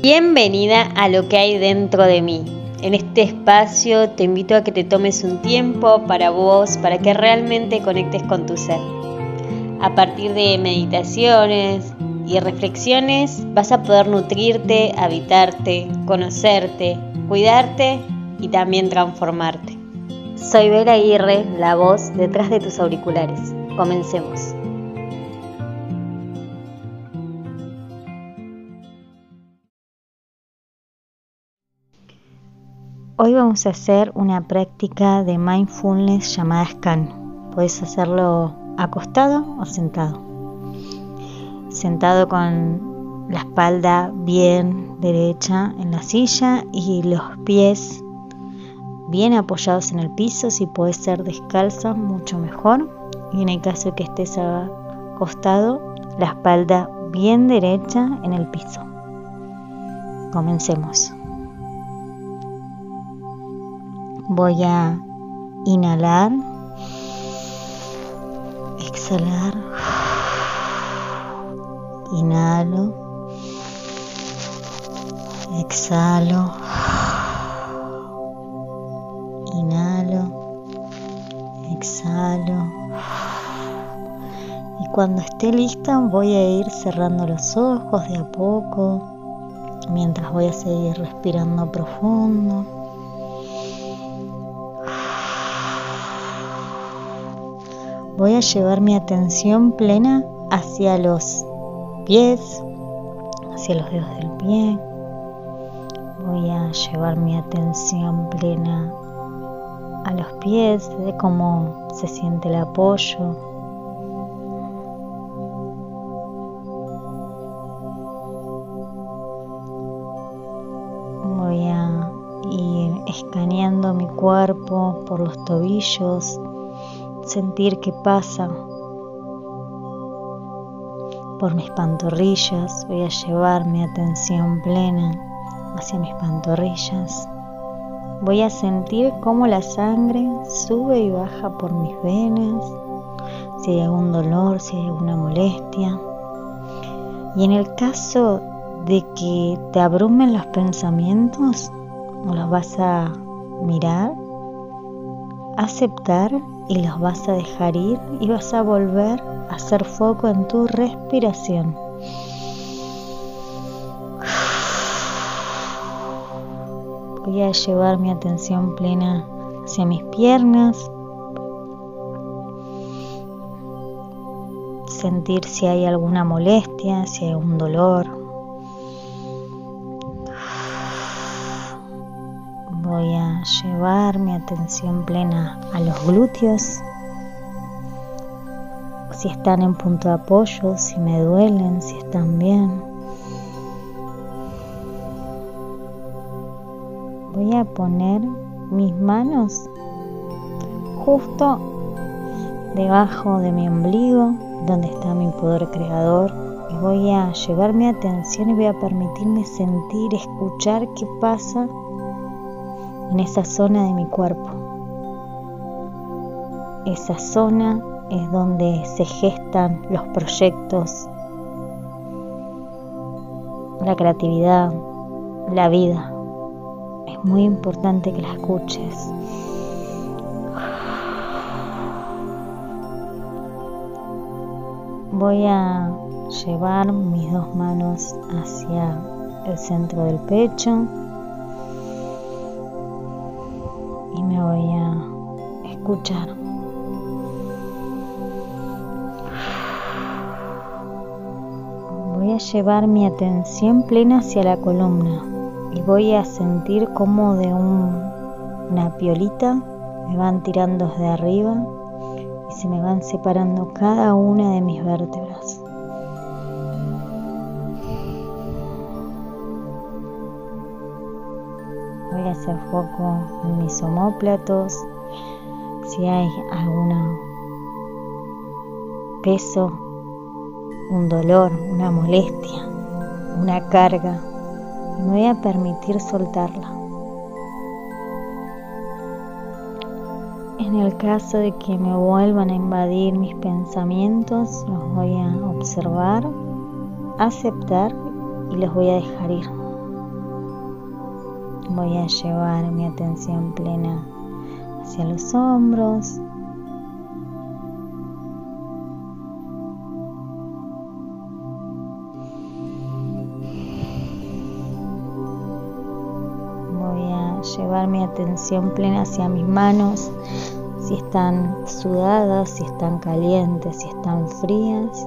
Bienvenida a lo que hay dentro de mí. En este espacio te invito a que te tomes un tiempo para vos, para que realmente conectes con tu ser. A partir de meditaciones y reflexiones vas a poder nutrirte, habitarte, conocerte, cuidarte y también transformarte. Soy Vera Aguirre, la voz detrás de tus auriculares. Comencemos. Hoy vamos a hacer una práctica de mindfulness llamada scan. Puedes hacerlo acostado o sentado. Sentado con la espalda bien derecha en la silla y los pies bien apoyados en el piso. Si puedes ser descalza, mucho mejor. Y en el caso que estés acostado, la espalda bien derecha en el piso. Comencemos. Voy a inhalar, exhalar, inhalo, exhalo, inhalo, exhalo. Y cuando esté lista voy a ir cerrando los ojos de a poco, mientras voy a seguir respirando profundo. Voy a llevar mi atención plena hacia los pies, hacia los dedos del pie. Voy a llevar mi atención plena a los pies, de cómo se siente el apoyo. Voy a ir escaneando mi cuerpo por los tobillos, sentir qué pasa por mis pantorrillas. Voy a llevar mi atención plena hacia mis pantorrillas. Voy a sentir cómo la sangre sube y baja por mis venas, si hay algún dolor, si hay alguna molestia. Y en el caso de que te abrumen los pensamientos, los vas a mirar, aceptar y los vas a dejar ir y vas a volver a hacer foco en tu respiración. Voy a llevar mi atención plena hacia mis piernas, sentir si hay alguna molestia, si hay un dolor. Voy a llevar mi atención plena a los glúteos, si están en punto de apoyo, si me duelen, si están bien. Voy a poner mis manos justo debajo de mi ombligo, donde está mi poder creador. Y voy a llevar mi atención y voy a permitirme sentir, escuchar qué pasa en esa zona de mi cuerpo. Esa zona es donde se gestan los proyectos, la creatividad, la vida. Es muy importante que la escuches. Voy a llevar mis dos manos hacia el centro del pecho me voy a escuchar. Voy a llevar mi atención plena hacia la columna y voy a sentir como de una piolita me van tirando desde arriba y se me van separando cada una de mis vértebras. Hacer foco en mis omóplatos, si hay algún peso, un dolor, una molestia, una carga. Me voy a permitir soltarla. En el caso de que me vuelvan a invadir mis pensamientos, los voy a observar, aceptar y los voy a dejar ir. Voy a llevar mi atención plena hacia los hombros, llevar mi atención plena hacia mis manos, si están sudadas, si están calientes, si están frías.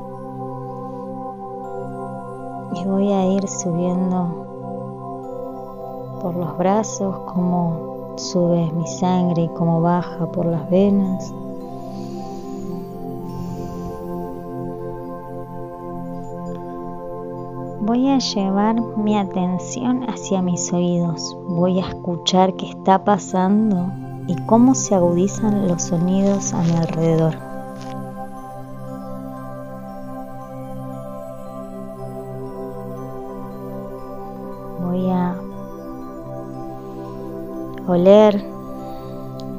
Y voy a ir subiendo por los brazos, como sube mi sangre y cómo baja por las venas. Voy a llevar mi atención hacia mis oídos. Voy a escuchar qué está pasando y cómo se agudizan los sonidos a mi alrededor. Oler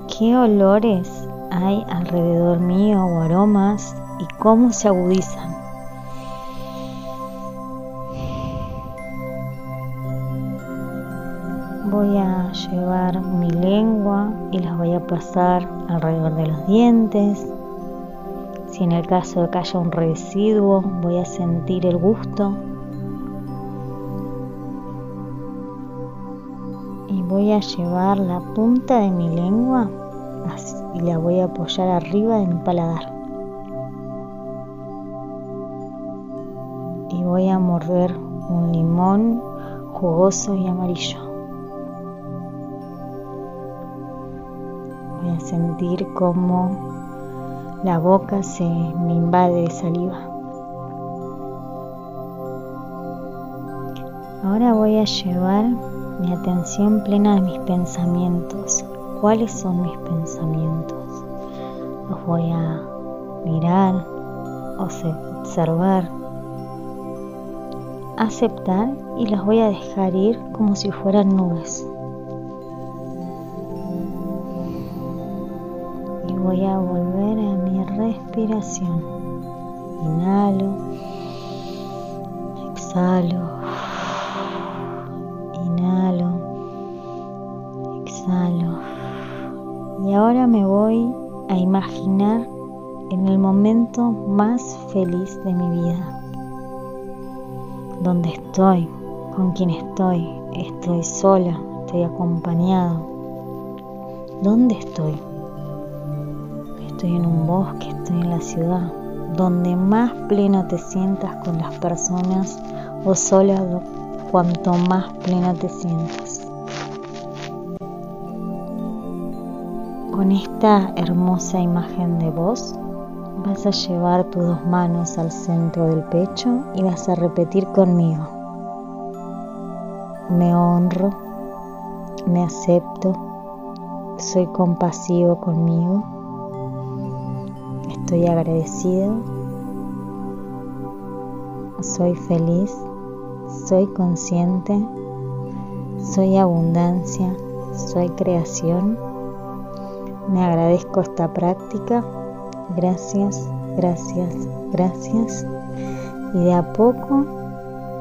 qué olores hay alrededor mío o aromas y cómo se agudizan. voy a llevar mi lengua y las voy a pasar alrededor de los dientes. Si en el caso de que haya un residuo, voy a sentir el gusto. Voy a llevar la punta de mi lengua y la voy a apoyar arriba de mi paladar. Y voy a morder un limón jugoso y amarillo. a sentir cómo la boca se me invade de saliva. Ahora voy a llevar mi atención plena a mis pensamientos. ¿Cuáles son mis pensamientos? Los voy a mirar, observar, aceptar y los voy a dejar ir como si fueran nubes. voy a volver a mi respiración. Inhalo, exhalo, ahora me voy a imaginar en el momento más feliz de mi vida. Donde estoy, con quién estoy, estoy sola, estoy acompañado. ¿Dónde estoy? estoy en un bosque, estoy en la ciudad, donde más pleno te sientas con las personas o sola, cuanto más pleno te sientas. Con esta hermosa imagen de vos, vas a llevar tus dos manos al centro del pecho y vas a repetir conmigo. Me honro, me acepto, soy compasivo conmigo Estoy agradecido, soy feliz, soy consciente, soy abundancia, soy creación. Me agradezco esta práctica. Gracias, gracias, gracias. Y de a poco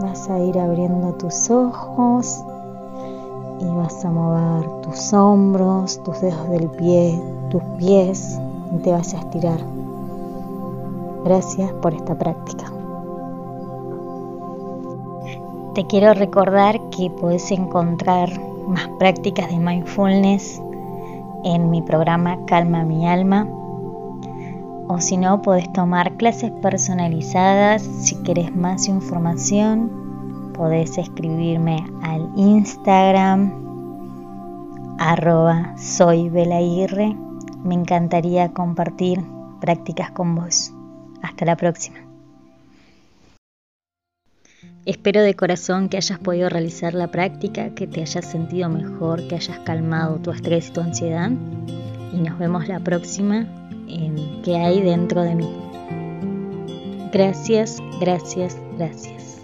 vas a ir abriendo tus ojos y vas a mover tus hombros, tus dedos del pie, tus pies y te vas a estirar. Gracias por esta práctica. Te quiero recordar que puedes encontrar más prácticas de mindfulness en mi programa Calma mi alma. O si no, puedes tomar clases personalizadas. Si quieres más información, podés escribirme al Instagram arroba soy Me encantaría compartir prácticas con vos. Hasta la próxima. Espero de corazón que hayas podido realizar la práctica, que te hayas sentido mejor, que hayas calmado tu estrés y tu ansiedad. Y nos vemos la próxima en ¿Qué hay dentro de mí? Gracias, gracias, gracias.